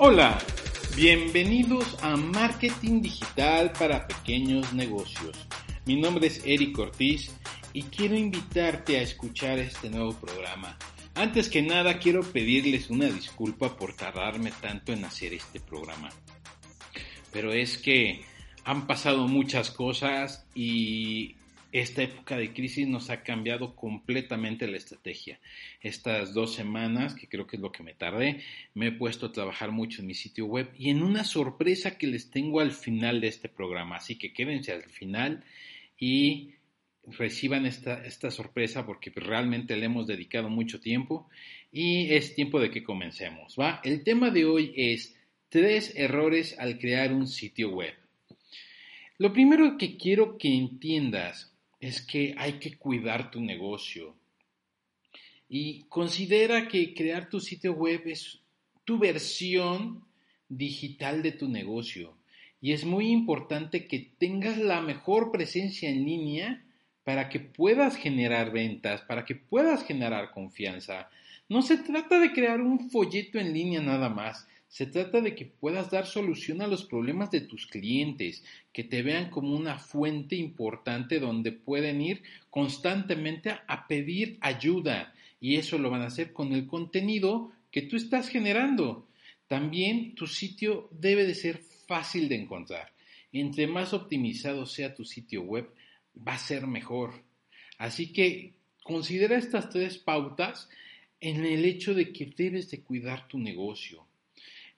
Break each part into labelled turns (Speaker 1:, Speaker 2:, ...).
Speaker 1: Hola, bienvenidos a Marketing Digital para Pequeños Negocios. Mi nombre es Eric Ortiz y quiero invitarte a escuchar este nuevo programa. Antes que nada quiero pedirles una disculpa por tardarme tanto en hacer este programa. Pero es que han pasado muchas cosas y esta época de crisis nos ha cambiado completamente la estrategia. Estas dos semanas, que creo que es lo que me tardé, me he puesto a trabajar mucho en mi sitio web y en una sorpresa que les tengo al final de este programa. Así que quédense al final y reciban esta, esta sorpresa porque realmente le hemos dedicado mucho tiempo y es tiempo de que comencemos. ¿va? El tema de hoy es tres errores al crear un sitio web. Lo primero que quiero que entiendas es que hay que cuidar tu negocio. Y considera que crear tu sitio web es tu versión digital de tu negocio. Y es muy importante que tengas la mejor presencia en línea para que puedas generar ventas, para que puedas generar confianza. No se trata de crear un folleto en línea nada más. Se trata de que puedas dar solución a los problemas de tus clientes, que te vean como una fuente importante donde pueden ir constantemente a pedir ayuda. Y eso lo van a hacer con el contenido que tú estás generando. También tu sitio debe de ser fácil de encontrar. Entre más optimizado sea tu sitio web, va a ser mejor. Así que considera estas tres pautas en el hecho de que debes de cuidar tu negocio.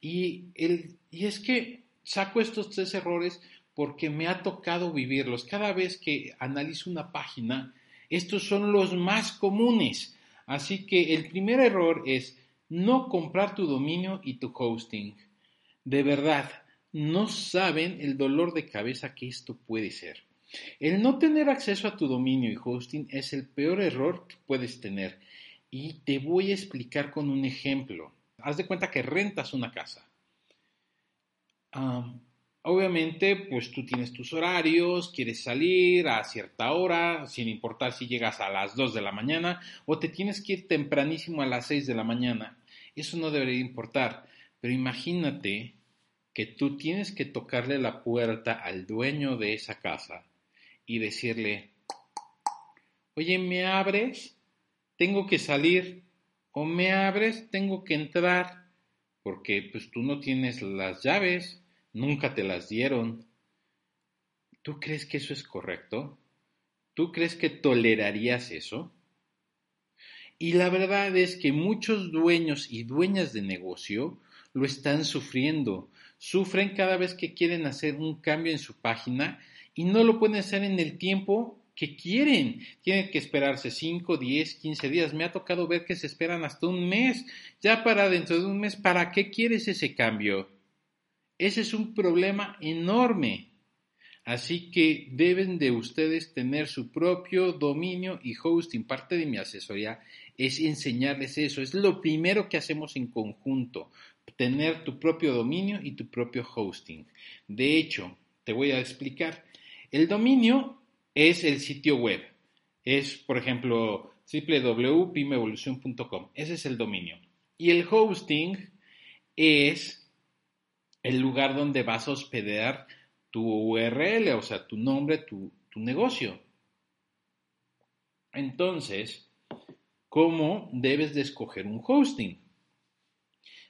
Speaker 1: Y, el, y es que saco estos tres errores porque me ha tocado vivirlos. Cada vez que analizo una página, estos son los más comunes. Así que el primer error es no comprar tu dominio y tu hosting. De verdad, no saben el dolor de cabeza que esto puede ser. El no tener acceso a tu dominio y hosting es el peor error que puedes tener. Y te voy a explicar con un ejemplo. Haz de cuenta que rentas una casa. obviamente, pues tú tienes tus horarios, quieres salir a cierta hora, sin importar si llegas a las 2 de la mañana o te tienes que ir tempranísimo a las 6 de la mañana. Eso no debería importar. Pero imagínate que tú tienes que tocarle la puerta al dueño de esa casa y decirle, oye, ¿me abres? Tengo que salir o me abres, tengo que entrar, porque pues tú no tienes las llaves, nunca te las dieron. ¿Tú crees que eso es correcto? ¿Tú crees que tolerarías eso? Y la verdad es que muchos dueños y dueñas de negocio lo están sufriendo. Sufren cada vez que quieren hacer un cambio en su página y no lo pueden hacer en el tiempo que quieren. Tienen que esperarse 5, 10, 15 días. Me ha tocado ver que se esperan hasta un mes. Ya para dentro de un mes, ¿para qué quieres ese cambio? Ese es un problema enorme. Así que deben de ustedes tener su propio dominio y hosting. Parte de mi asesoría es enseñarles eso. Es lo primero que hacemos en conjunto. Tener tu propio dominio y tu propio hosting. De hecho, te voy a explicar. El dominio es el sitio web. Es, por ejemplo, www.pimevolucion.com. Ese es el dominio. Y el hosting es el lugar donde vas a hospedar tu URL, o sea, tu nombre, tu, tu negocio. Entonces, ¿cómo debes de escoger un hosting?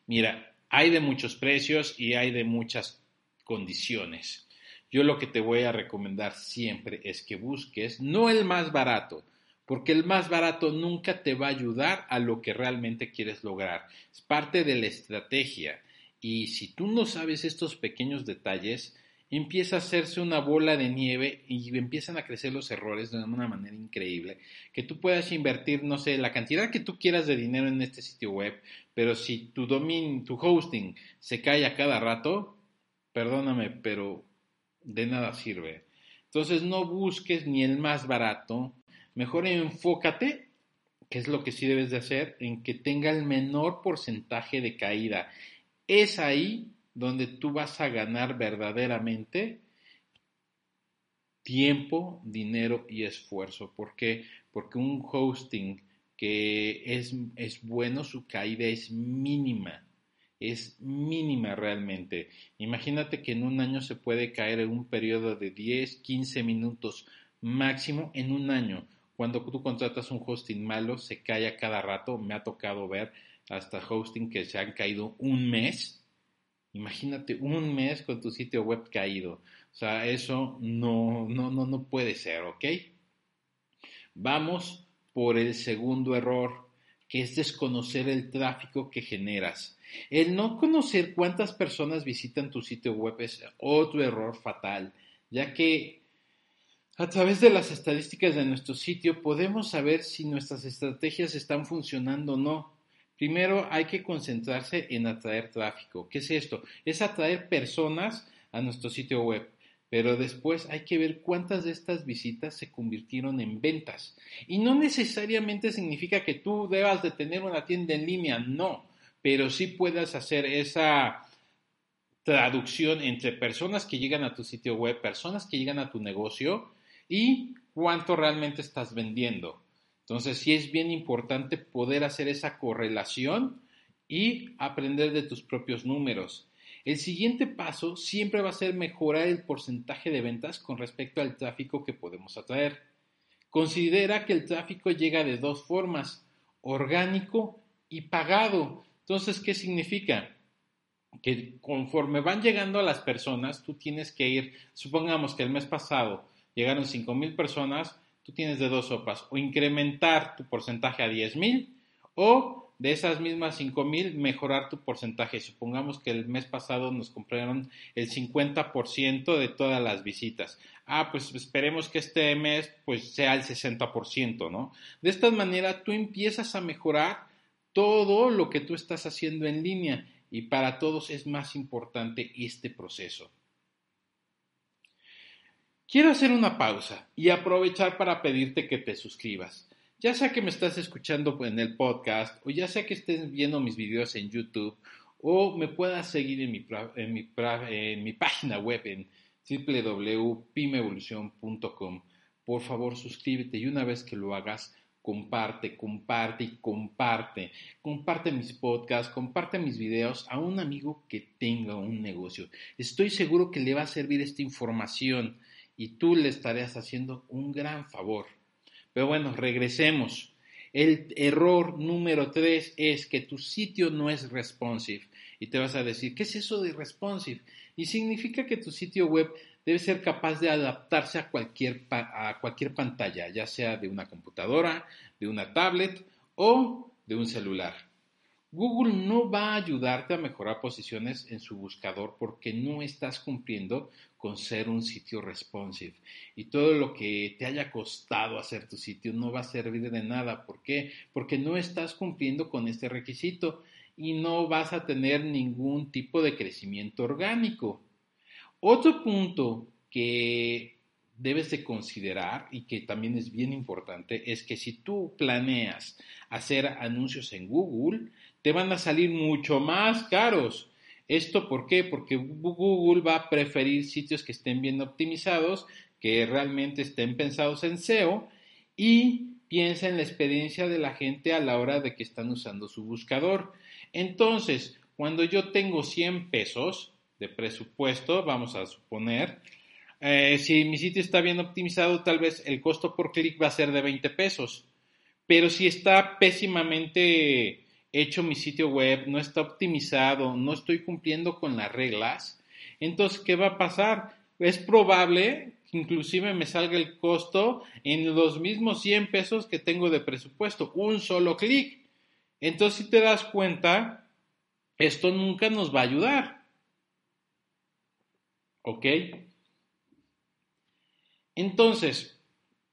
Speaker 1: Mira, hay de muchos precios y hay de muchas condiciones. Yo lo que te voy a recomendar siempre es que busques no el más barato, porque el más barato nunca te va a ayudar a lo que realmente quieres lograr. Es parte de la estrategia. Y si tú no sabes estos pequeños detalles, empieza a hacerse una bola de nieve y empiezan a crecer los errores de una manera increíble. Que tú puedas invertir, no sé, la cantidad que tú quieras de dinero en este sitio web, pero si tu dominio, tu hosting se cae a cada rato, perdóname, pero de nada sirve. Entonces no busques ni el más barato, mejor enfócate, que es lo que sí debes de hacer, en que tenga el menor porcentaje de caída. Es ahí donde tú vas a ganar verdaderamente tiempo, dinero y esfuerzo. ¿Por qué? Porque un hosting que es, es bueno, su caída es mínima. Es mínima realmente. Imagínate que en un año se puede caer en un periodo de 10, 15 minutos máximo en un año. Cuando tú contratas un hosting malo, se cae a cada rato. Me ha tocado ver hasta hosting que se han caído un mes. Imagínate un mes con tu sitio web caído. O sea, eso no, no, no, no puede ser, ¿ok? Vamos por el segundo error, que es desconocer el tráfico que generas. El no conocer cuántas personas visitan tu sitio web es otro error fatal, ya que a través de las estadísticas de nuestro sitio podemos saber si nuestras estrategias están funcionando o no. Primero hay que concentrarse en atraer tráfico. ¿Qué es esto? Es atraer personas a nuestro sitio web pero después hay que ver cuántas de estas visitas se convirtieron en ventas. Y no necesariamente significa que tú debas de tener una tienda en línea, no, pero sí puedas hacer esa traducción entre personas que llegan a tu sitio web, personas que llegan a tu negocio y cuánto realmente estás vendiendo. Entonces sí es bien importante poder hacer esa correlación y aprender de tus propios números. El siguiente paso siempre va a ser mejorar el porcentaje de ventas con respecto al tráfico que podemos atraer. Considera que el tráfico llega de dos formas, orgánico y pagado. Entonces, ¿qué significa? Que conforme van llegando a las personas, tú tienes que ir, supongamos que el mes pasado llegaron 5.000 personas, tú tienes de dos sopas, o incrementar tu porcentaje a 10.000 o de esas mismas 5000 mejorar tu porcentaje. Supongamos que el mes pasado nos compraron el 50% de todas las visitas. Ah, pues esperemos que este mes pues sea el 60%, ¿no? De esta manera tú empiezas a mejorar todo lo que tú estás haciendo en línea y para todos es más importante este proceso. Quiero hacer una pausa y aprovechar para pedirte que te suscribas ya sea que me estás escuchando en el podcast o ya sea que estés viendo mis videos en YouTube o me puedas seguir en mi, en mi, en mi página web en www.pimevolucion.com. Por favor, suscríbete y una vez que lo hagas, comparte, comparte y comparte. Comparte mis podcasts, comparte mis videos a un amigo que tenga un negocio. Estoy seguro que le va a servir esta información y tú le estarás haciendo un gran favor. Pero bueno, regresemos. El error número tres es que tu sitio no es responsive. Y te vas a decir, ¿qué es eso de responsive? Y significa que tu sitio web debe ser capaz de adaptarse a cualquier, a cualquier pantalla, ya sea de una computadora, de una tablet o de un celular. Google no va a ayudarte a mejorar posiciones en su buscador porque no estás cumpliendo con ser un sitio responsive. Y todo lo que te haya costado hacer tu sitio no va a servir de nada. ¿Por qué? Porque no estás cumpliendo con este requisito y no vas a tener ningún tipo de crecimiento orgánico. Otro punto que debes de considerar y que también es bien importante es que si tú planeas hacer anuncios en Google, te van a salir mucho más caros. ¿Esto por qué? Porque Google va a preferir sitios que estén bien optimizados, que realmente estén pensados en SEO y piensa en la experiencia de la gente a la hora de que están usando su buscador. Entonces, cuando yo tengo 100 pesos de presupuesto, vamos a suponer, eh, si mi sitio está bien optimizado, tal vez el costo por clic va a ser de 20 pesos. Pero si está pésimamente hecho mi sitio web, no está optimizado, no estoy cumpliendo con las reglas, entonces, ¿qué va a pasar? Es probable que inclusive me salga el costo en los mismos 100 pesos que tengo de presupuesto, un solo clic. Entonces, si te das cuenta, esto nunca nos va a ayudar. ¿Ok? Entonces,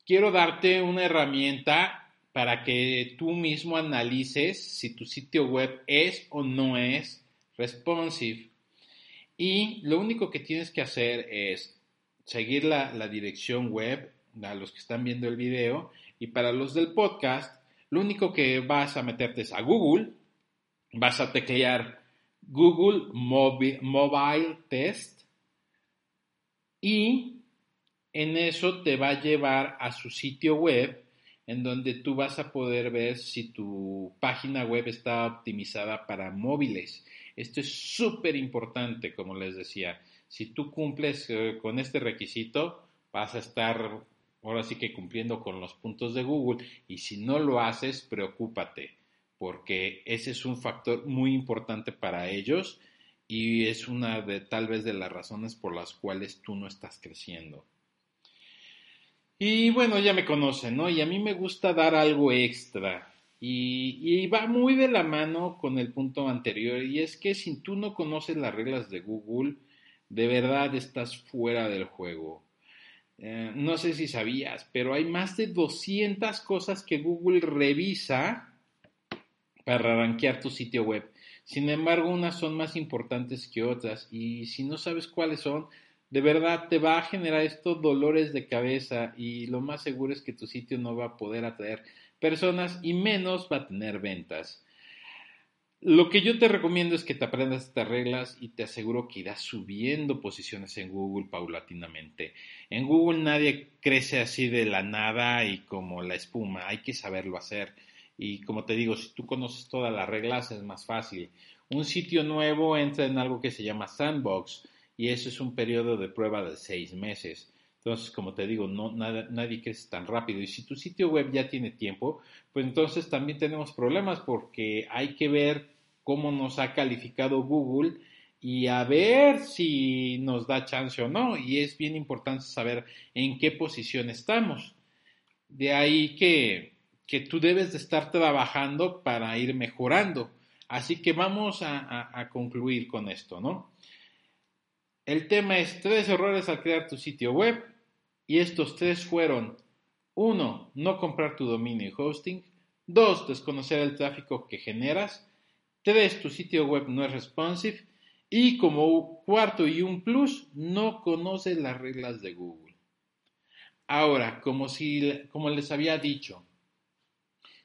Speaker 1: quiero darte una herramienta para que tú mismo analices si tu sitio web es o no es responsive. Y lo único que tienes que hacer es seguir la, dirección web a los que están viendo el video. Y para los del podcast, lo único que vas a meterte es a Google, vas a teclear Google Mobile, Mobile Test. Y en eso te va a llevar a su sitio web en donde tú vas a poder ver si tu página web está optimizada para móviles. Esto es súper importante, como les decía. Si tú cumples eh, con este requisito, vas a estar ahora sí que cumpliendo con los puntos de Google y si no lo haces, preocúpate, porque ese es un factor muy importante para ellos y es una de tal vez de las razones por las cuales tú no estás creciendo. Y bueno, ya me conocen, ¿no? Y a mí me gusta dar algo extra. Y, y, va muy de la mano con el punto anterior. Y es que si tú no conoces las reglas de Google, de verdad estás fuera del juego. Eh, no sé si sabías, pero hay más de 200 cosas que Google revisa para rankear tu sitio web. Sin embargo, unas son más importantes que otras y si no sabes cuáles son, de verdad te va a generar estos dolores de cabeza y lo más seguro es que tu sitio no va a poder atraer personas y menos va a tener ventas. Lo que yo te recomiendo es que te aprendas estas reglas y te aseguro que irás subiendo posiciones en Google paulatinamente. En Google nadie crece así de la nada y como la espuma, hay que saberlo hacer. Y como te digo, si tú conoces todas las reglas es más fácil. Un sitio nuevo entra en algo que se llama sandbox y eso es un periodo de prueba de seis meses. Entonces, como te digo, no, nadie crece tan rápido. Y si tu sitio web ya tiene tiempo, pues entonces también tenemos problemas porque hay que ver cómo nos ha calificado Google y a ver si nos da chance o no. Y es bien importante saber en qué posición estamos. De ahí que, que tú debes de estar trabajando para ir mejorando. Así que vamos a, a concluir con esto, ¿no? El tema es tres errores al crear tu sitio web y estos tres fueron uno, no comprar tu dominio y hosting, dos, desconocer el tráfico que generas, tres, tu sitio web no es responsive y como cuarto y un plus, no conoces las reglas de Google. Ahora, como, si, como les había dicho,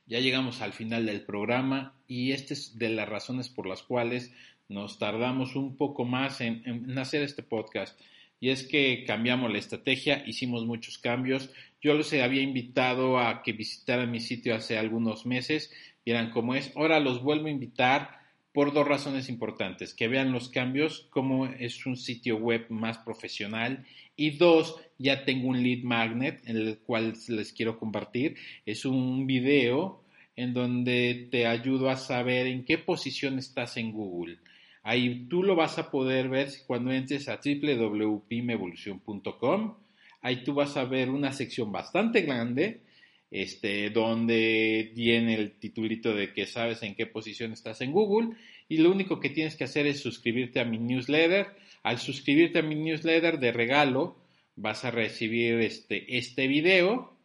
Speaker 1: ya llegamos al final del programa y esta es de las razones por las cuales nos tardamos un poco más en, hacer este podcast. Y es que cambiamos la estrategia, hicimos muchos cambios. Yo los había invitado a que visitaran mi sitio hace algunos meses, vieran cómo es. Ahora los vuelvo a invitar por dos razones importantes, que vean los cambios, cómo es un sitio web más profesional y dos, ya tengo un lead magnet en el cual les quiero compartir. Es un video en donde te ayudo a saber en qué posición estás en Google. Ahí tú lo vas a poder ver cuando entres a www.pimevolucion.com. Ahí tú vas a ver una sección bastante grande, este, donde tiene el titulito de que sabes en qué posición estás en Google y lo único que tienes que hacer es suscribirte a mi newsletter. Al suscribirte a mi newsletter de regalo vas a recibir este, este video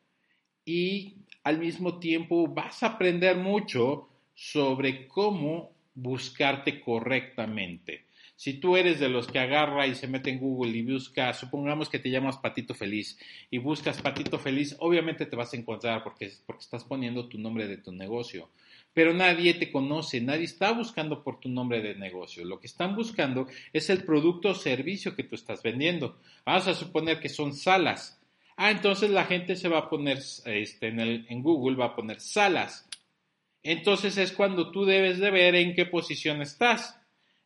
Speaker 1: y al mismo tiempo vas a aprender mucho sobre cómo buscarte correctamente. Si tú eres de los que agarra y se mete en Google y busca, supongamos que te llamas Patito Feliz y buscas Patito Feliz, obviamente te vas a encontrar porque, porque estás poniendo tu nombre de tu negocio. Pero nadie te conoce, nadie está buscando por tu nombre de negocio. Lo que están buscando es el producto o servicio que tú estás vendiendo. Vamos a suponer que son salas. Ah, entonces la gente se va a poner este, en, el, en Google, va a poner salas entonces es cuando tú debes de ver en qué posición estás.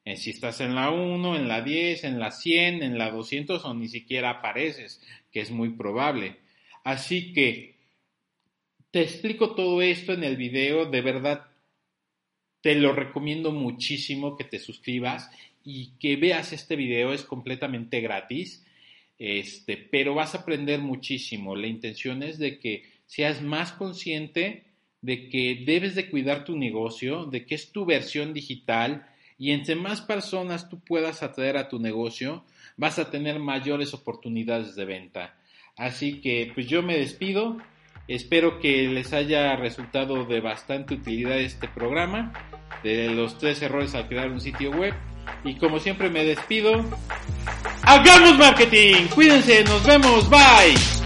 Speaker 1: En si estás en la 1, en la 10, en la 100, en la 200 o ni siquiera apareces, que es muy probable. Así que te explico todo esto en el video, de verdad te lo recomiendo muchísimo que te suscribas y que veas este video, es completamente gratis. Este, pero vas a aprender muchísimo. La intención es de que seas más consciente de que debes de cuidar tu negocio, de que es tu versión digital y entre más personas tú puedas atraer a tu negocio, vas a tener mayores oportunidades de venta. Así que pues yo me despido, espero que les haya resultado de bastante utilidad este programa, de los tres errores al crear un sitio web y como siempre me despido. ¡Hagamos marketing! Cuídense, nos vemos, bye.